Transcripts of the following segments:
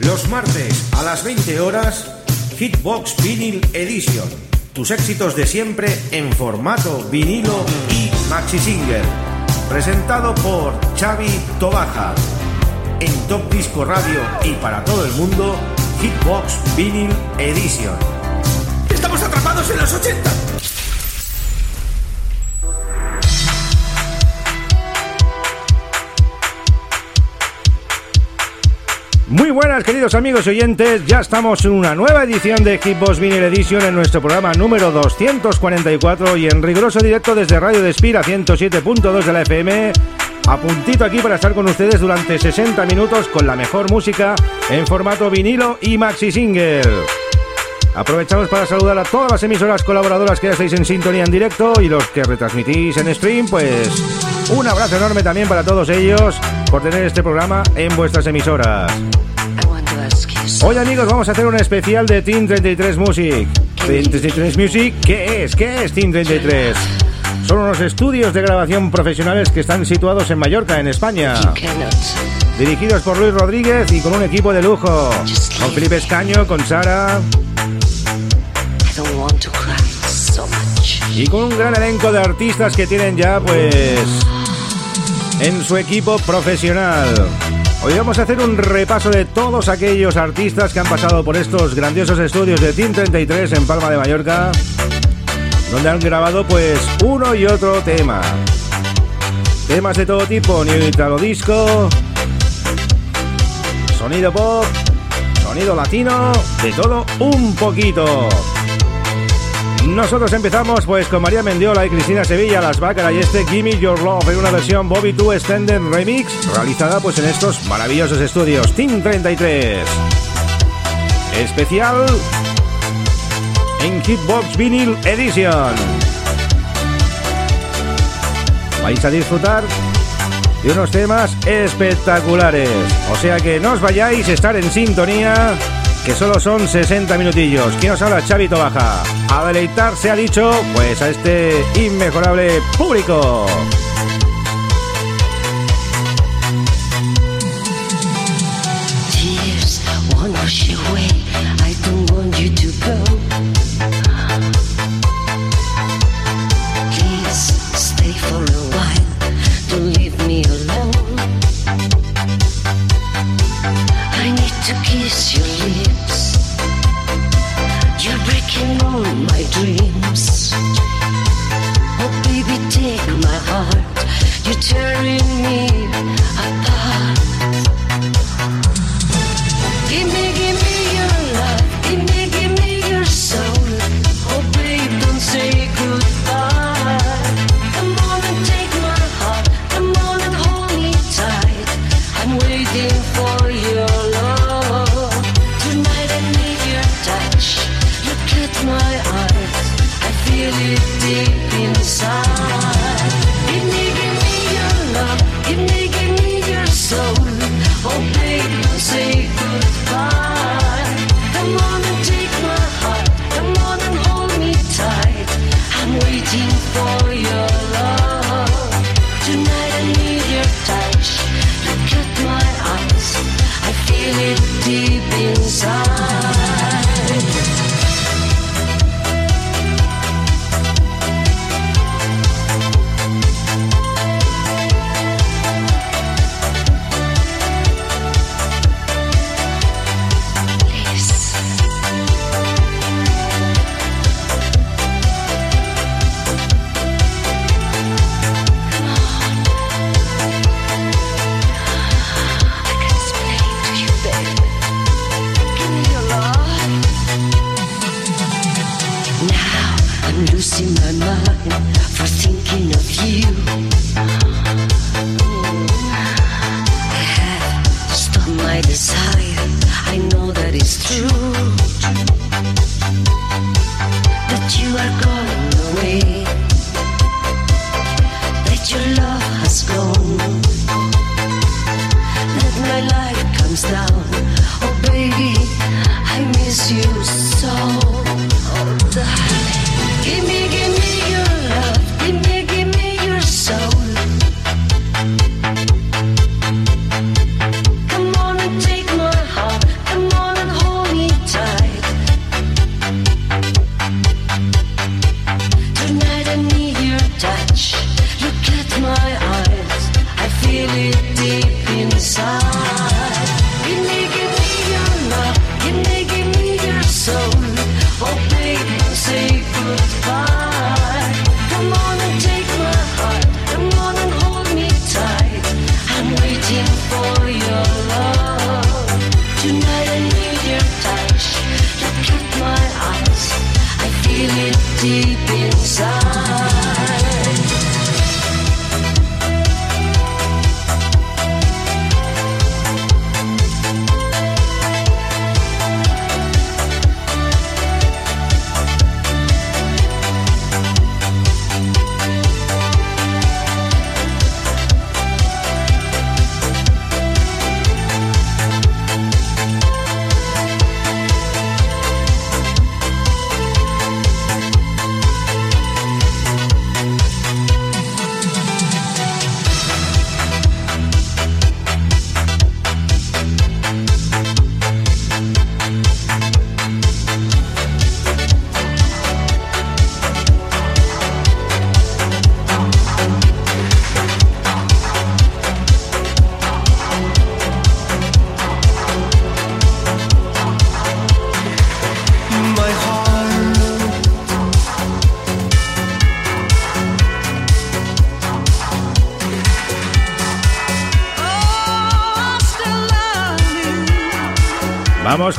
Los martes a las 20 horas, Hitbox Vinyl Edition. Tus éxitos de siempre en formato vinilo y maxi single. Presentado por Xavi Tobaja. En Top Disco Radio y para todo el mundo, Hitbox Vinyl Edition. ¡Estamos atrapados en los 80! Muy buenas queridos amigos oyentes, ya estamos en una nueva edición de Hitbox Vinyl Edition en nuestro programa número 244 y en riguroso directo desde Radio Despira 107.2 de la FM a puntito aquí para estar con ustedes durante 60 minutos con la mejor música en formato vinilo y maxi single. Aprovechamos para saludar a todas las emisoras colaboradoras que ya estáis en sintonía en directo y los que retransmitís en stream, pues un abrazo enorme también para todos ellos por tener este programa en vuestras emisoras. Hoy amigos vamos a hacer un especial de Team 33 Music. Team 33 Music, ¿qué es? ¿Qué es Team 33? Son unos estudios de grabación profesionales que están situados en Mallorca, en España. Dirigidos por Luis Rodríguez y con un equipo de lujo. Con Felipe Escaño, con Sara. Y con un gran elenco de artistas que tienen ya, pues, en su equipo profesional. Hoy vamos a hacer un repaso de todos aquellos artistas que han pasado por estos grandiosos estudios de Team 33 en Palma de Mallorca, donde han grabado pues uno y otro tema. Temas de todo tipo, new italo disco, sonido pop, sonido latino, de todo un poquito. Nosotros empezamos pues con María Mendiola y Cristina Sevilla, Las Bácaras y este Gimme Your Love en una versión Bobby 2 Extended Remix realizada pues en estos maravillosos estudios Team 33. Especial en Hitbox Vinyl Edition. Vais a disfrutar de unos temas espectaculares. O sea que no os vayáis, estar en sintonía que solo son 60 minutillos. ¿Quién os habla? Chavito Baja. A deleitar se ha dicho, pues a este inmejorable público.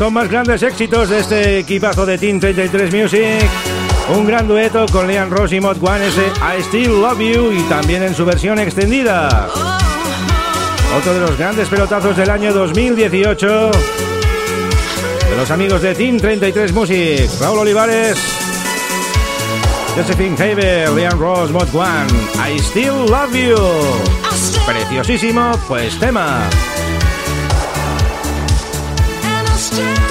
Con más grandes éxitos de este equipazo de Team 33 Music. Un gran dueto con Leon Ross y Mod One, ese I Still Love You y también en su versión extendida. Otro de los grandes pelotazos del año 2018 de los amigos de Team 33 Music. Raúl Olivares, Josephine Haber, Leon Ross, Mod One, I Still Love You. Preciosísimo, pues tema. just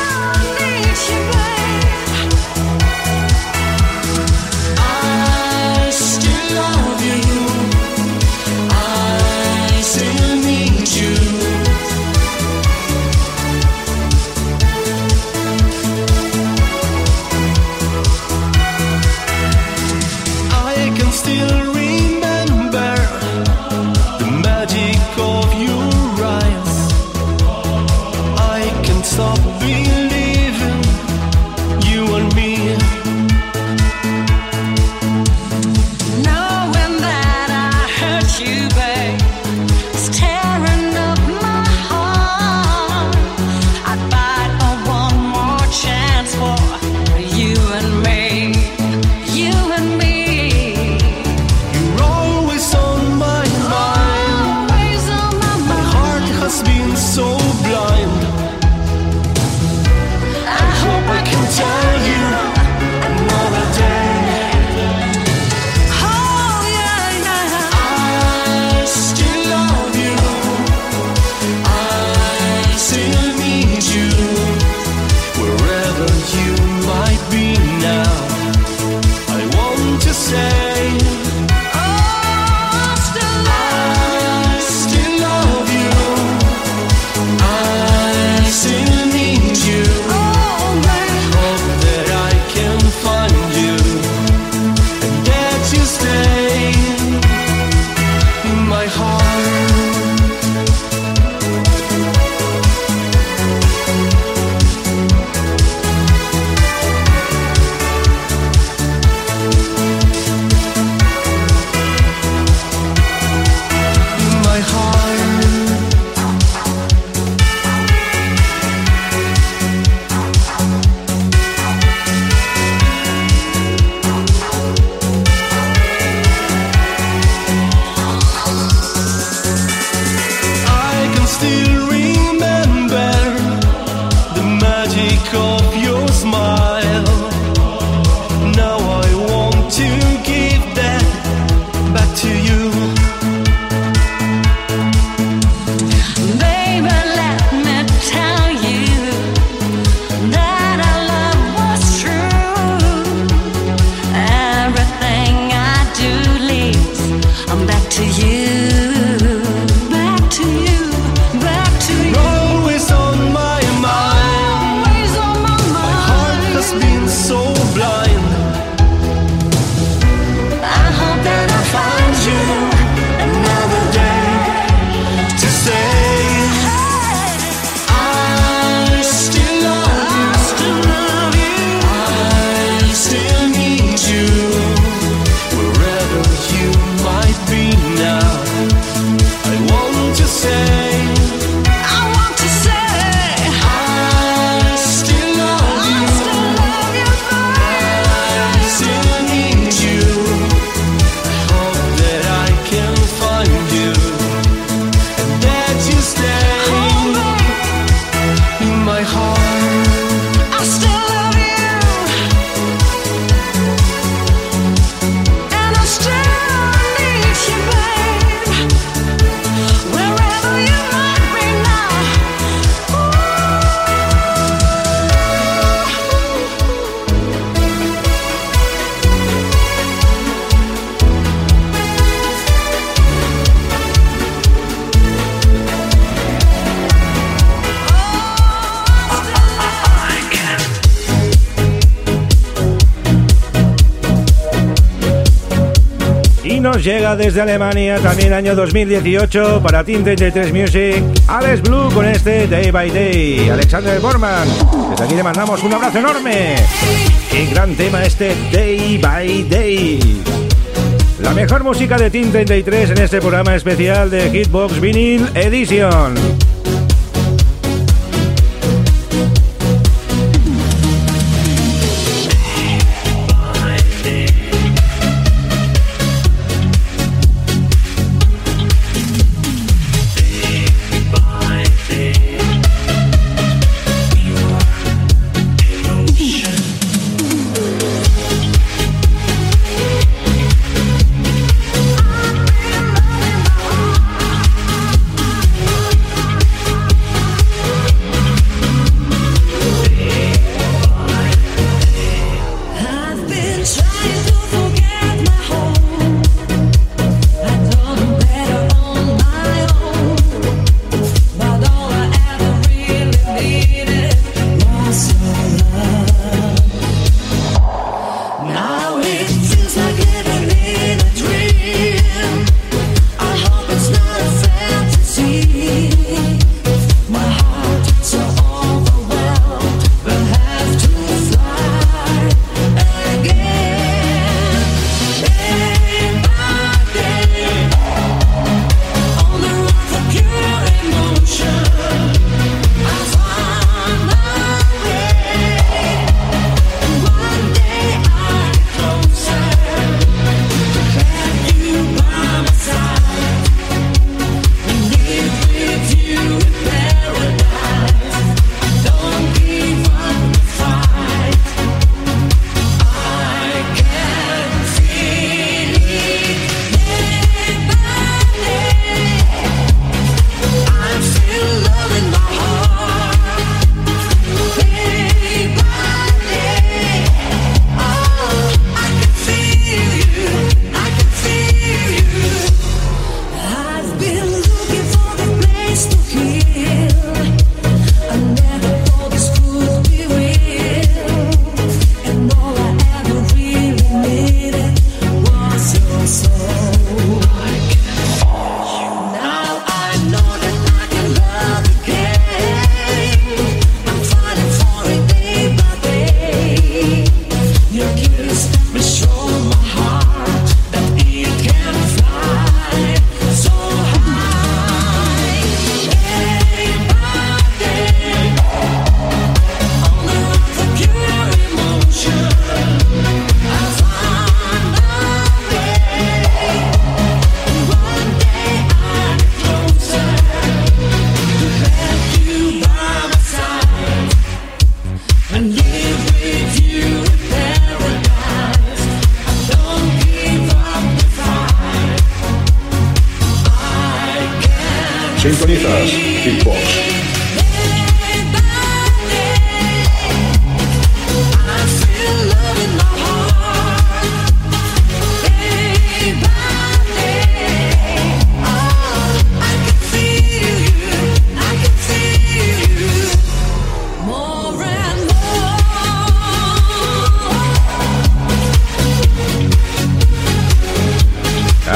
still remember the magic of your smile. Llega desde Alemania, también año 2018, para Team 33 Music, Alex Blue con este Day by Day. Alexander Borman, desde aquí le mandamos un abrazo enorme. Qué gran tema este Day by Day. La mejor música de Team 33 en este programa especial de Hitbox Vinyl Edition.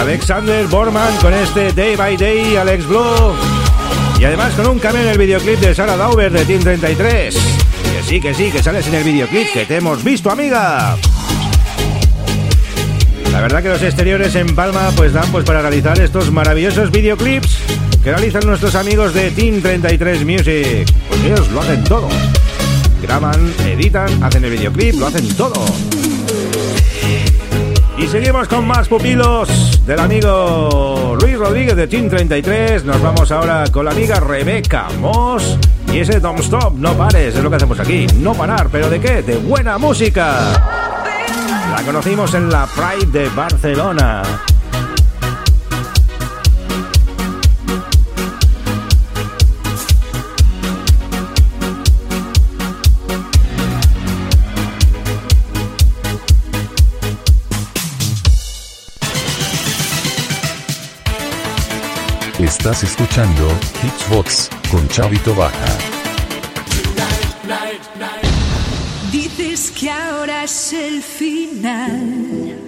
Alexander Borman con este Day by Day, Alex Blue. Y además con un cambio en el videoclip de Sarah Dauber de Team 33. Que sí, que sí, que sales en el videoclip, que te hemos visto, amiga. La verdad que los exteriores en Palma pues dan pues para realizar estos maravillosos videoclips que realizan nuestros amigos de Team 33 Music. Pues ellos lo hacen todo. Graban, editan, hacen el videoclip, lo hacen todo. Y seguimos con más pupilos del amigo Luis Rodríguez de Team 33. Nos vamos ahora con la amiga Rebeca Moss. Y ese Don't Stop, no pares, es lo que hacemos aquí. No parar, pero ¿de qué? De buena música. La conocimos en la Pride de Barcelona. Estás escuchando Hitsbox con Chavito Baja. Dices que ahora es el final.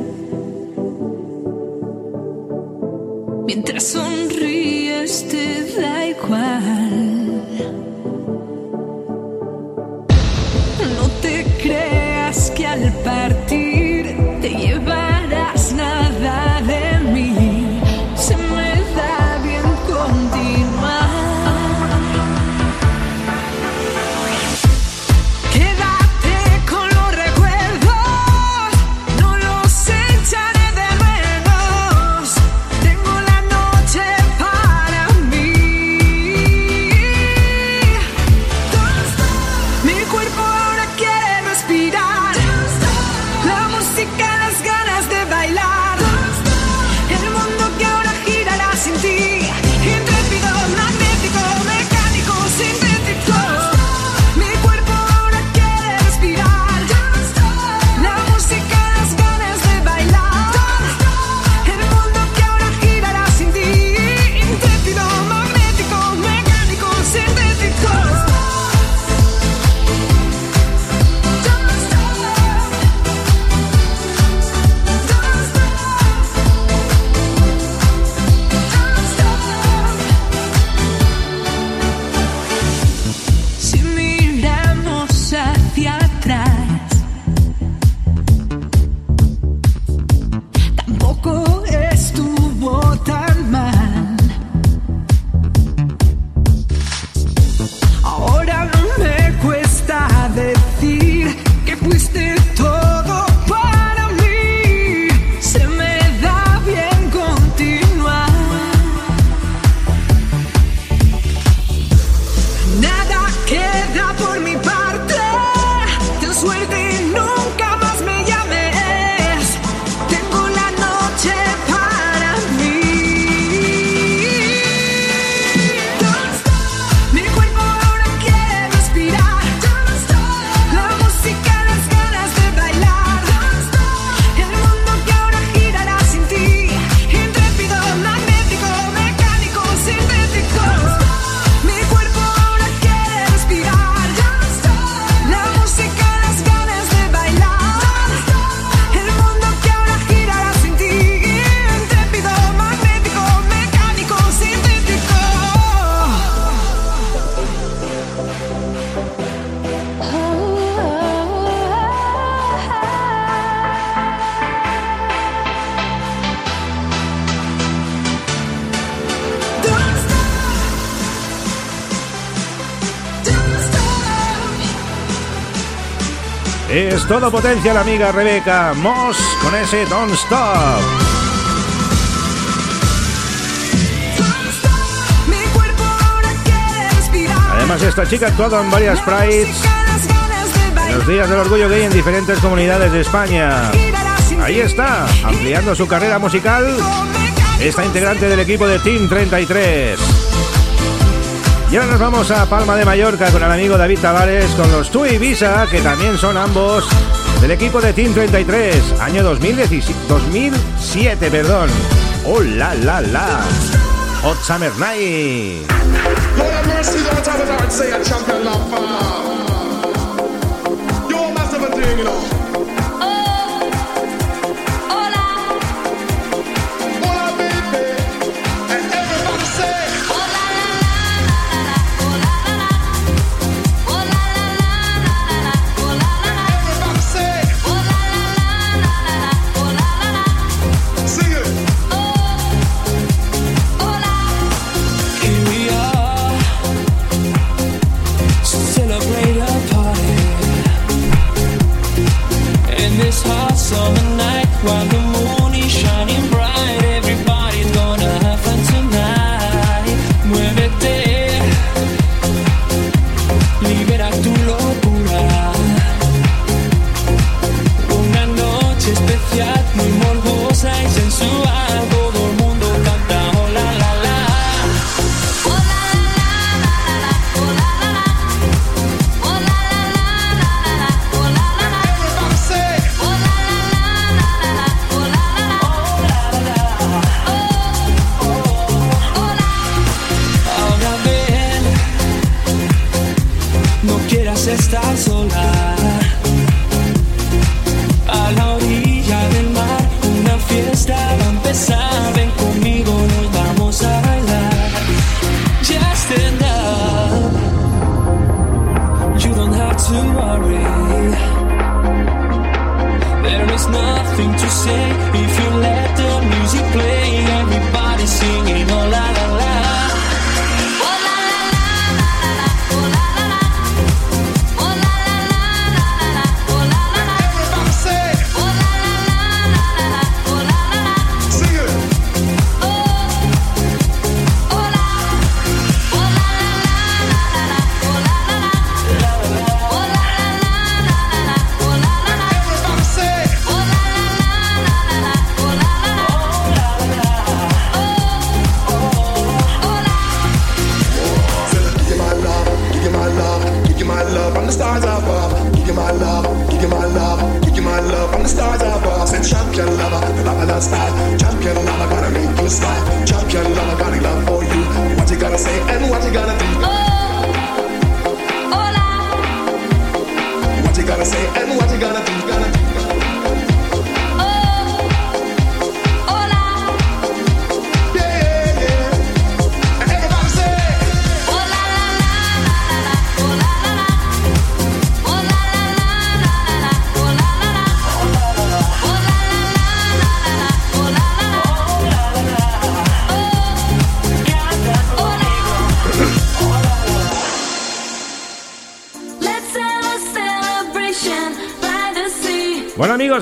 Mientras sonríes te da igual. No te creas que al partir Todo potencia la amiga Rebeca Moss con ese Don't Stop. Además, esta chica ha actuado en varias prides en los días del orgullo gay en diferentes comunidades de España. Ahí está, ampliando su carrera musical, esta integrante del equipo de Team 33. Y ahora nos vamos a Palma de Mallorca con el amigo David Tavares, con los Tu Ibiza, que también son ambos del equipo de Team 33, año 2017, 2007, perdón. ¡Oh, la, la, la! Hot Summer Night.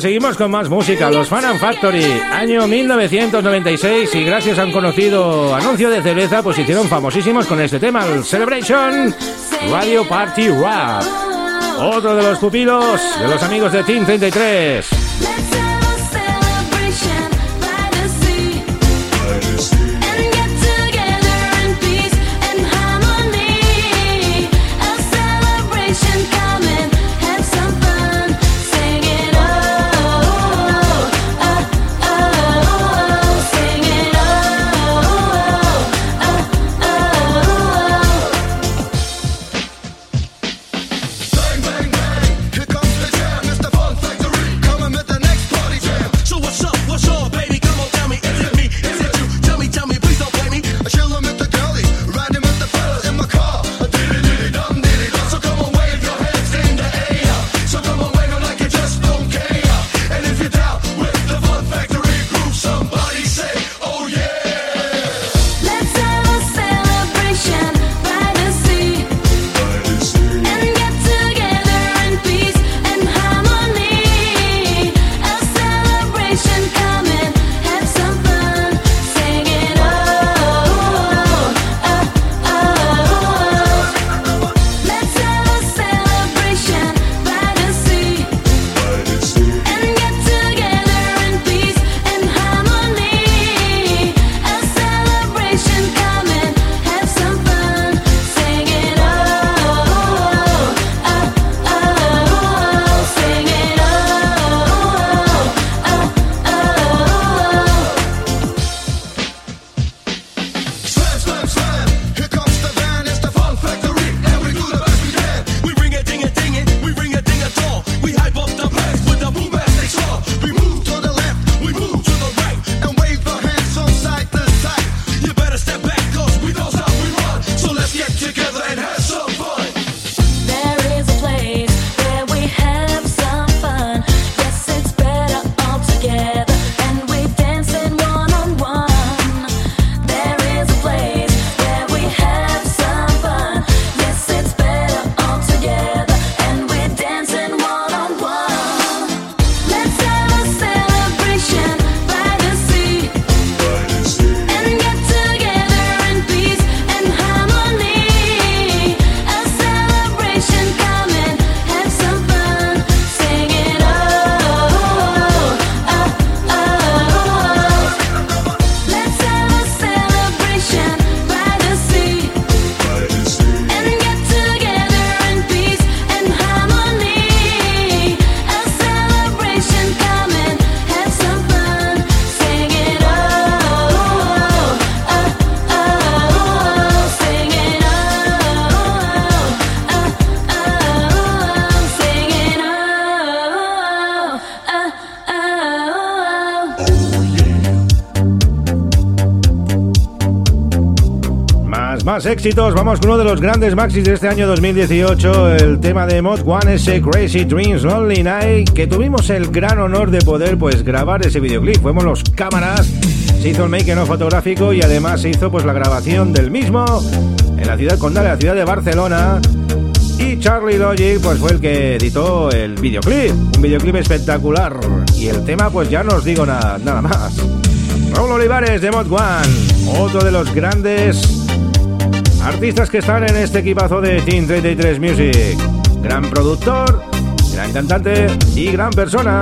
seguimos con más música. Los Fan and Factory, año 1996, y gracias a un conocido anuncio de cerveza, pues hicieron famosísimos con este tema, el Celebration Radio Party Rap. Otro de los pupilos de los amigos de Team 33. Éxitos, vamos con uno de los grandes maxis de este año 2018, el tema de Mod One, ese Crazy Dreams Lonely Night, que tuvimos el gran honor de poder pues grabar ese videoclip. Fuimos los cámaras, se hizo el making of fotográfico y además se hizo pues la grabación del mismo en la ciudad condal, en la ciudad de Barcelona. Y Charlie Logic pues fue el que editó el videoclip, un videoclip espectacular. Y el tema pues ya no os digo nada, nada más. Raúl Olivares de Mod One, otro de los grandes artistas que están en este equipazo de Team 33 Music. Gran productor, gran cantante y gran persona.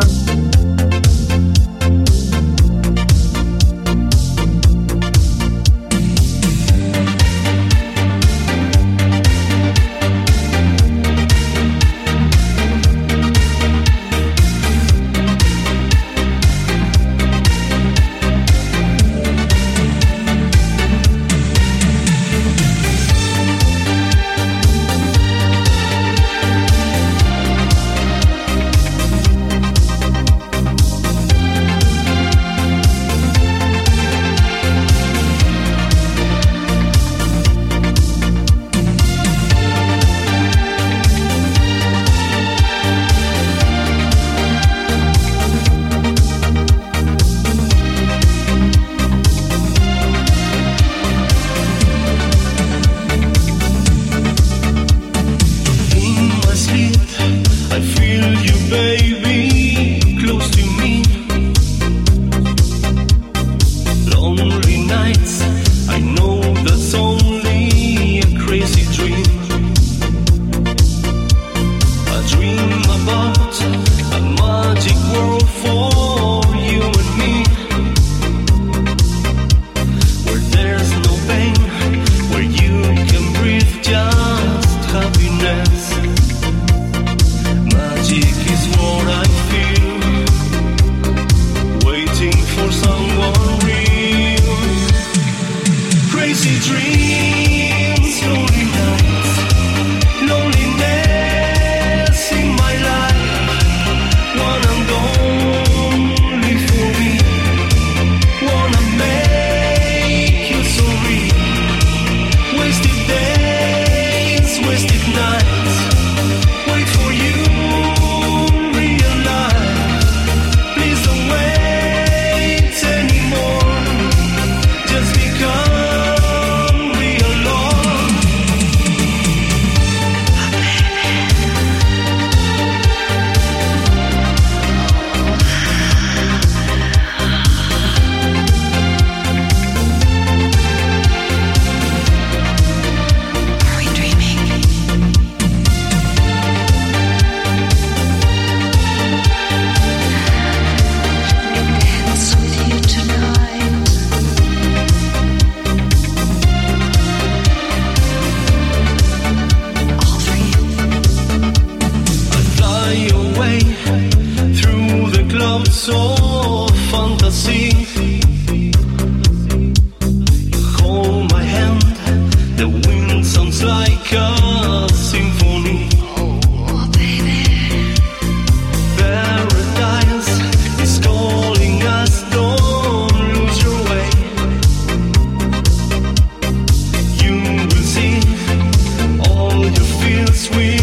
Your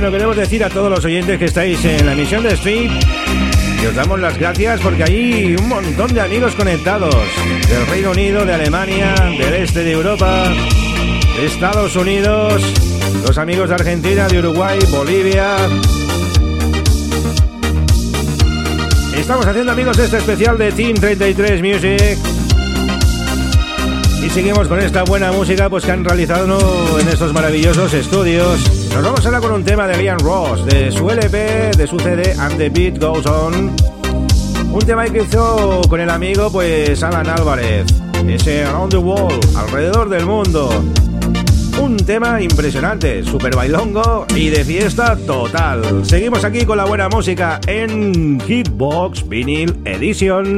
Bueno, queremos decir a todos los oyentes que estáis en la emisión de Street y os damos las gracias porque hay un montón de amigos conectados del Reino Unido, de Alemania, del este de Europa, de Estados Unidos, los amigos de Argentina, de Uruguay, Bolivia. Estamos haciendo amigos este especial de Team 33 Music. Y seguimos con esta buena música pues que han realizado en estos maravillosos estudios. Nos vamos ahora con un tema de Liam Ross, de su LP, de su CD And the Beat Goes On. Un tema que hizo con el amigo pues Alan Álvarez. Ese Around the World, alrededor del mundo. Un tema impresionante, super bailongo y de fiesta total. Seguimos aquí con la buena música en Hitbox Vinyl Edition.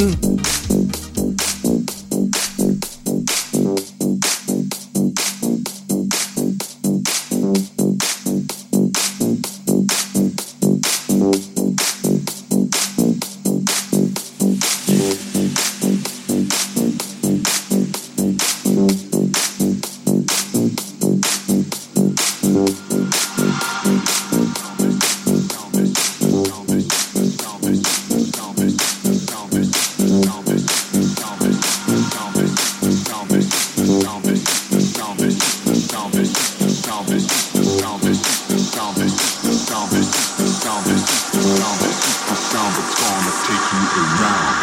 Take you around.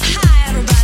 Hi, everybody.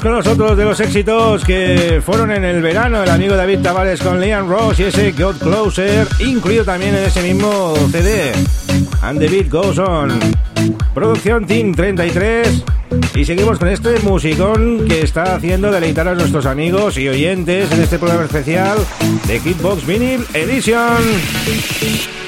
Con los otros de los éxitos que fueron en el verano. El amigo David Tavares con Liam Ross y ese Got Closer, incluido también en ese mismo CD. And the Beat Goes On. Producción Team 33. Y seguimos con este musicón que está haciendo deleitar a nuestros amigos y oyentes en este programa especial de Hitbox Vinyl Edition.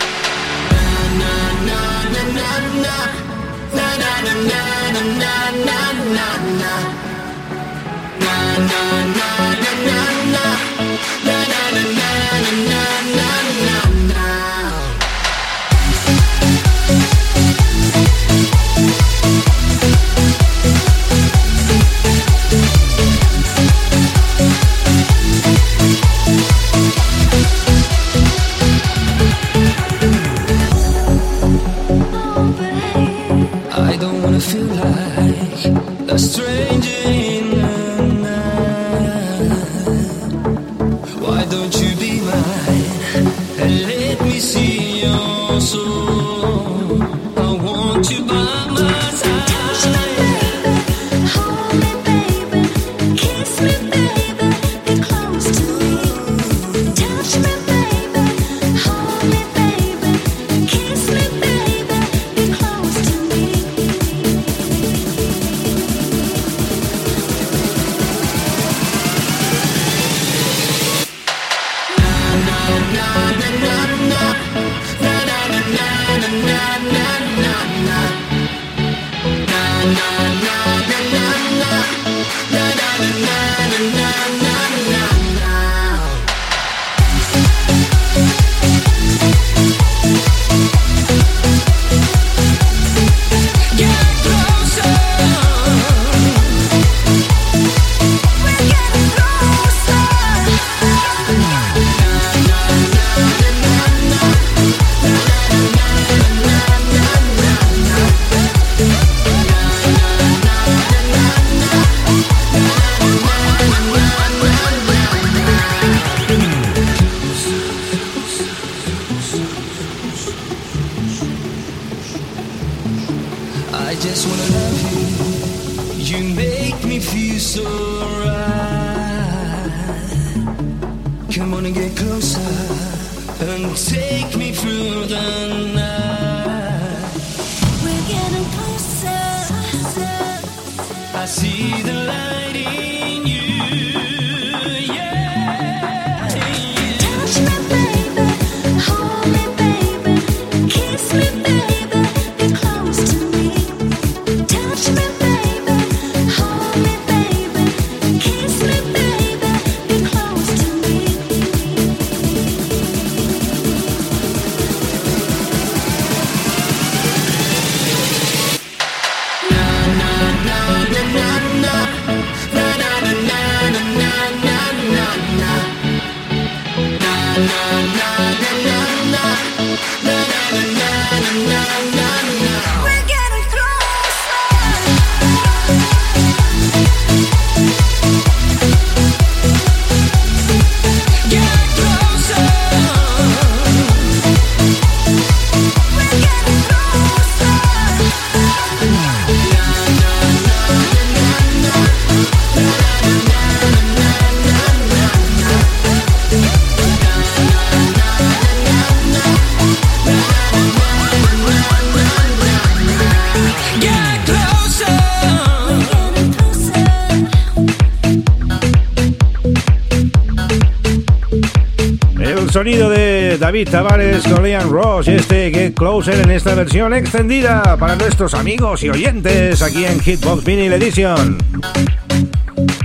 Y este Get Closer en esta versión extendida para nuestros amigos y oyentes aquí en Hitbox Vinyl Edition.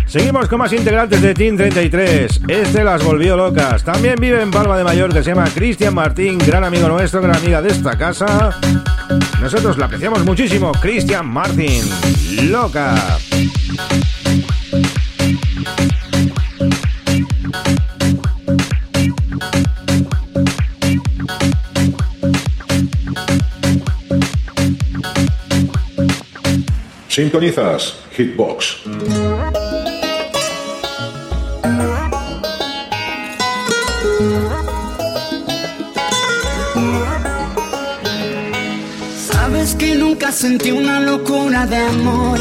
Seguimos con más integrantes de Team 33. Este las volvió locas. También vive en Palma de Mallorca, se llama Cristian Martín, gran amigo nuestro, gran amiga de esta casa. Nosotros la apreciamos muchísimo. Cristian Martín, loca. Sintonizas Hitbox. Sabes que nunca sentí una locura de amor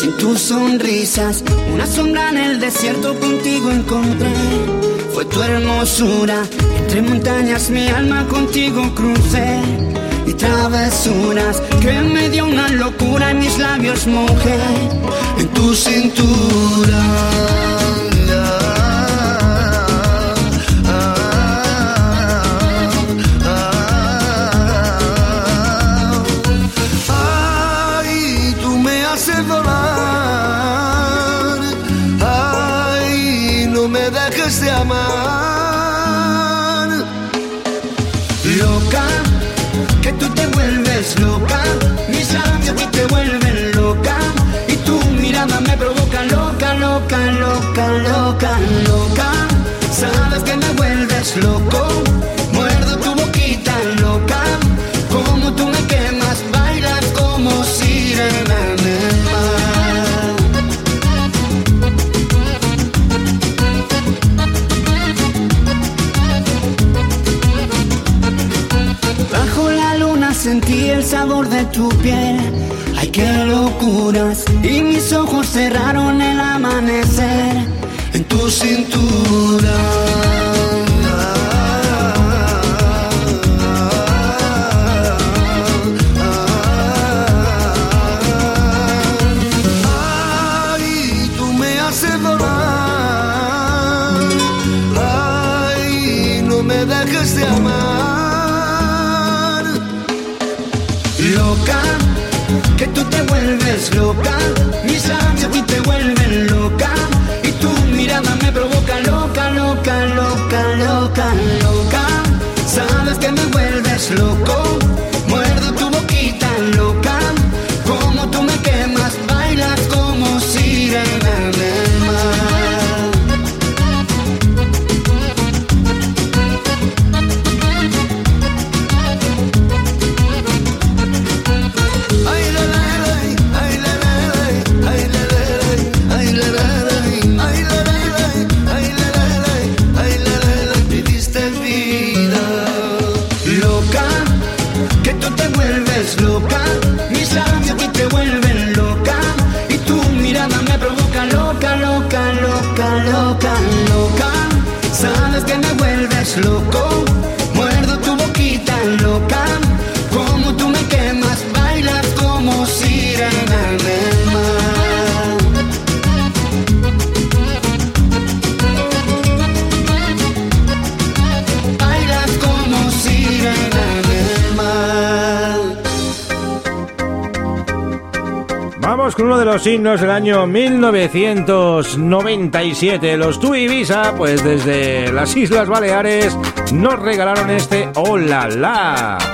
sin tus sonrisas. Una sombra en el desierto contigo encontré. Fue tu hermosura. Entre montañas mi alma contigo crucé. Y travesuras que me dio una locura en mis labios mojé. En tu cintura. de tu piel. Ay, qué locuras. Y mis ojos cerraron el amanecer en tu cintura. signos del año 1997. Los Tu Ibiza, pues desde las Islas Baleares, nos regalaron este Hola la.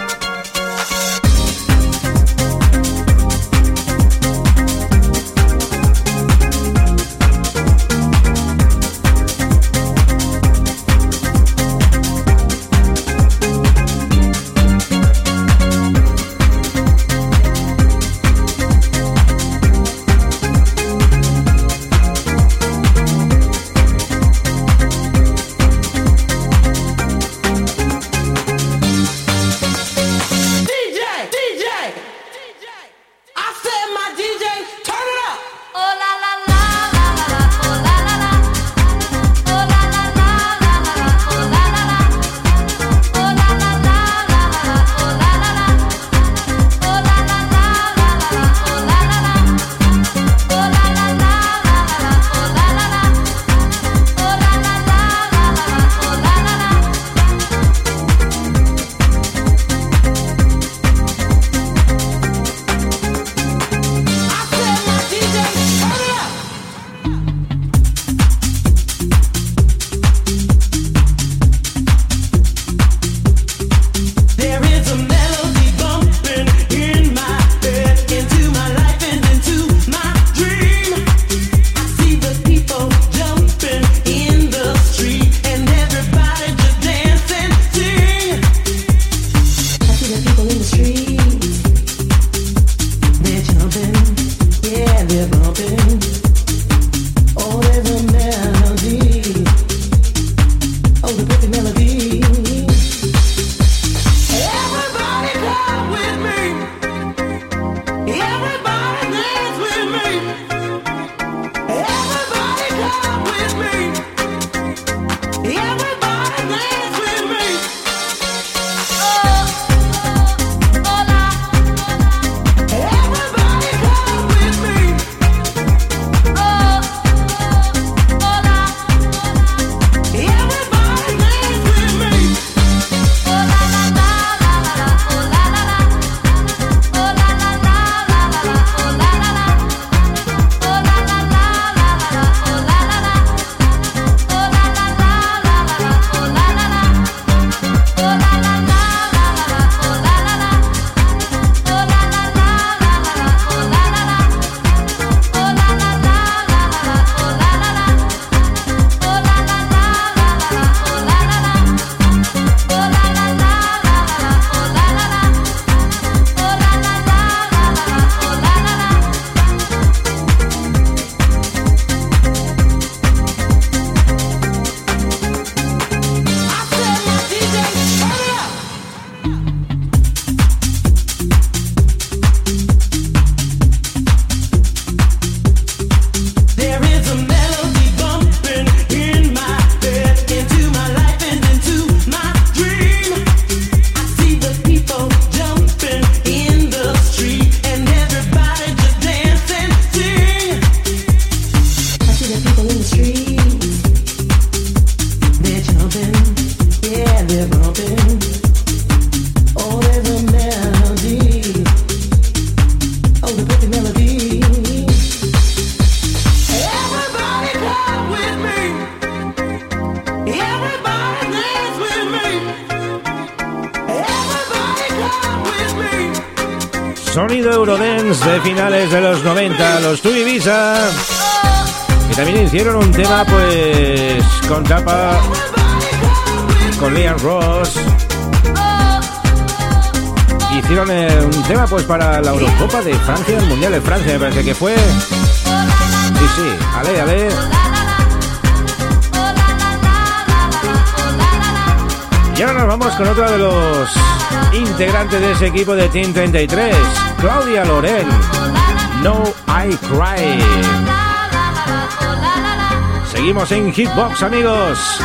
Con Liam Ross. Hicieron eh, un tema, pues, para la Eurocopa de Francia, el Mundial de Francia, me parece que fue. Sí, sí, ale, ale. Y ahora nos vamos con otro de los integrantes de ese equipo de Team 33, Claudia Loren. No I Cry. Seguimos en Hitbox, amigos.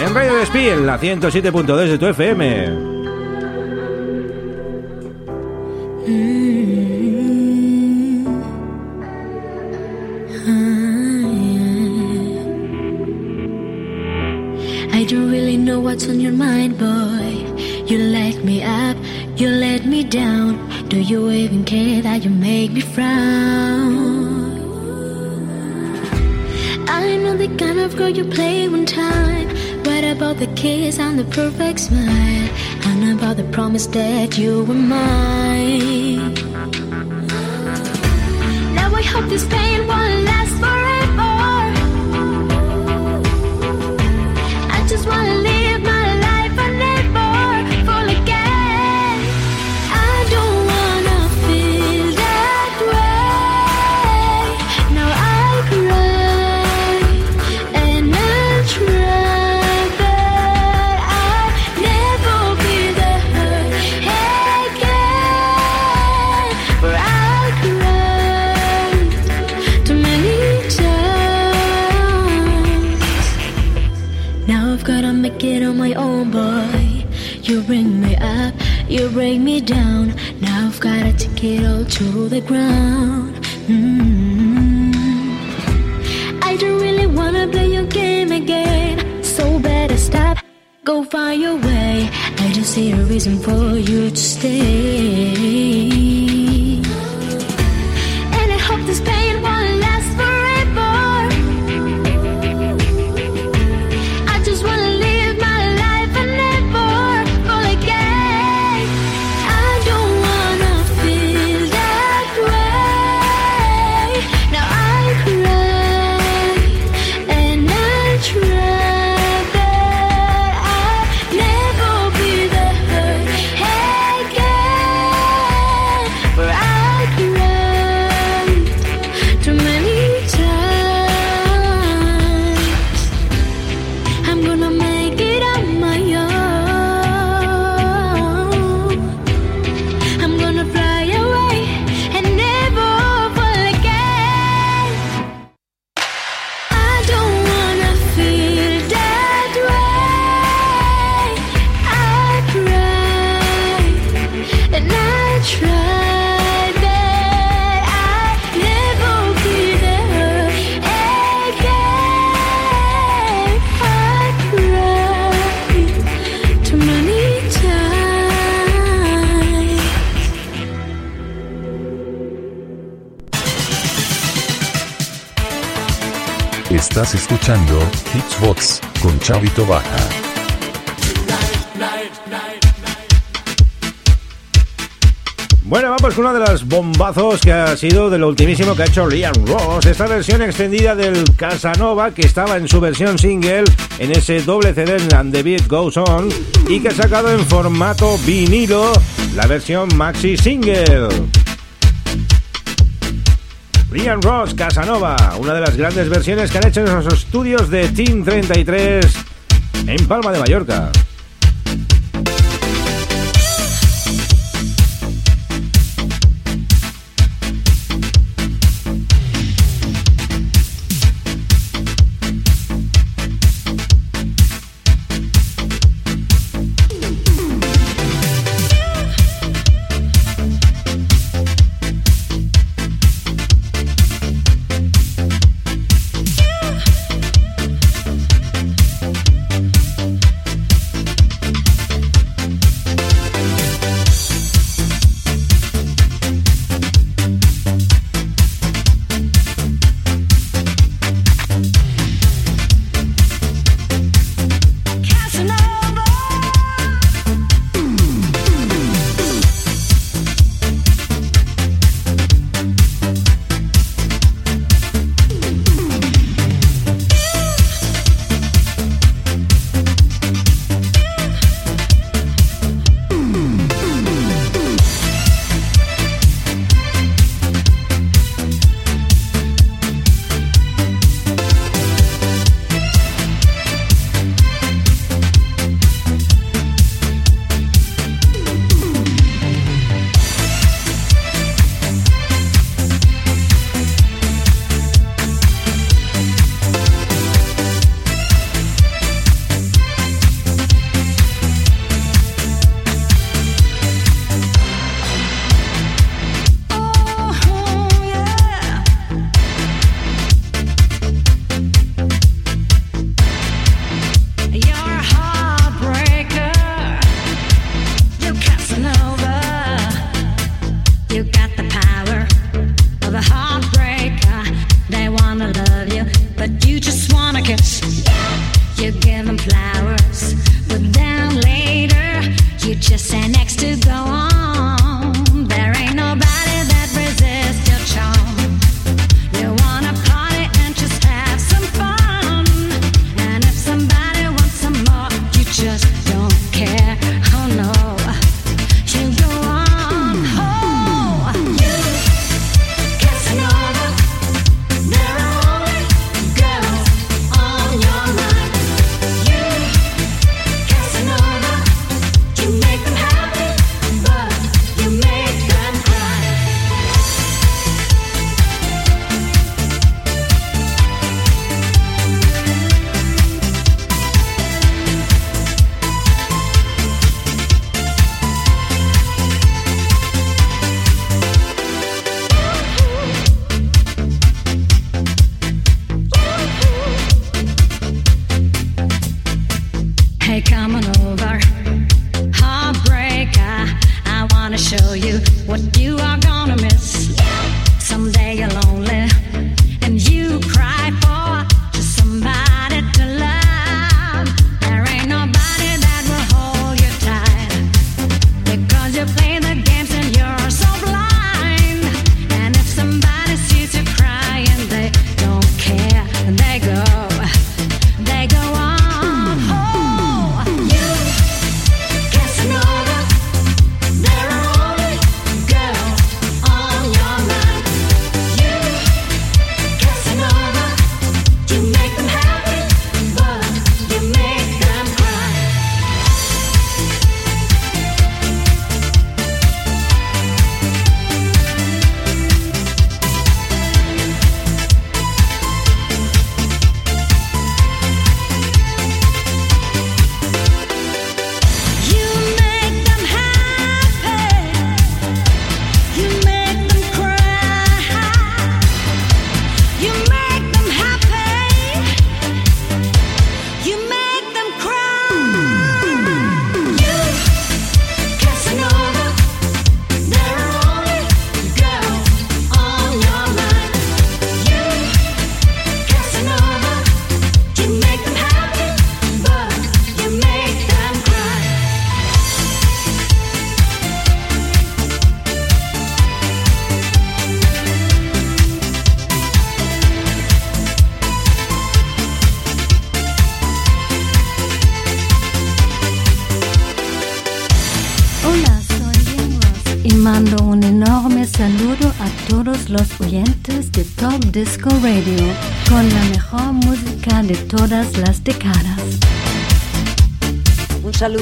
En Radio Despí, en la 107.2 de tu FM. Mm. I don't really know what's on your mind, boy. You let me up, you let me down. Do you even care that you make me frown? I'm not the kind of girl you play one time. About the kiss and the perfect smile? And about the promise that you were mine. You bring me down. Now I've gotta take it all to the ground. Mm. I don't really wanna play your game again. So better stop, go find your way. I don't see a reason for you to stay. Escuchando Hitsbox con Chavito Baja. Bueno, vamos con uno de los bombazos que ha sido de lo ultimísimo que ha hecho Liam Ross. Esta versión extendida del Casanova que estaba en su versión single en ese doble CD And the Beat Goes On y que ha sacado en formato vinilo la versión maxi single. Liam Ross, Casanova, una de las grandes versiones que han hecho en los estudios de Team 33 en Palma de Mallorca.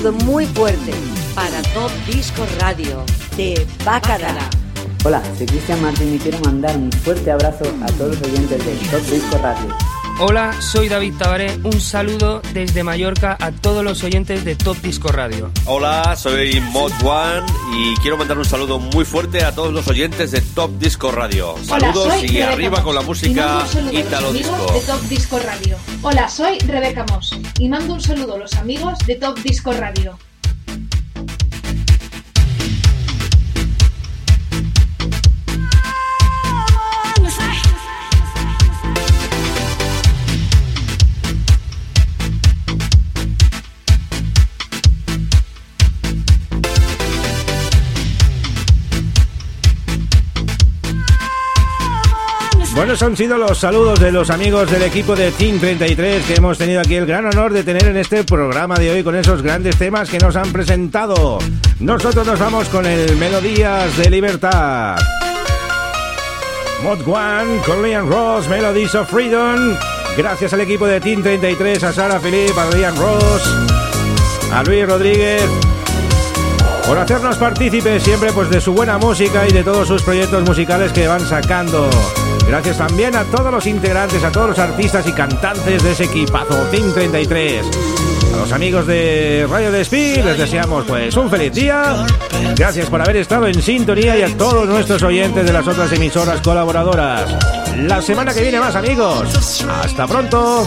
Saludo muy fuerte para Top Disco Radio de Bácara. Hola, soy Cristian Martín y quiero mandar un fuerte abrazo a todos los oyentes de Top Disco Radio. Hola, soy David Tabaré. Un saludo desde Mallorca a todos los oyentes de Top Disco Radio. Hola, soy Mod One y quiero mandar un saludo muy fuerte a todos los oyentes de Top Disco Radio. Saludos y Rebeca arriba con la música Italo Disco. de Top Disco Radio. Hola, soy Rebeca Moss y mando un saludo a los amigos de Top Disco Radio. Bueno, esos han sido los saludos de los amigos del equipo de Team 33 que hemos tenido aquí el gran honor de tener en este programa de hoy con esos grandes temas que nos han presentado. Nosotros nos vamos con el Melodías de Libertad. Mod One, Korean Ross, Melodies of Freedom. Gracias al equipo de Team 33, a Sara Philip, a Ryan Ross, a Luis Rodríguez, por hacernos partícipes siempre pues de su buena música y de todos sus proyectos musicales que van sacando. Gracias también a todos los integrantes, a todos los artistas y cantantes de ese equipazo Team 33. A los amigos de Radio Despí les deseamos pues un feliz día. Gracias por haber estado en sintonía y a todos nuestros oyentes de las otras emisoras colaboradoras. La semana que viene más amigos. Hasta pronto.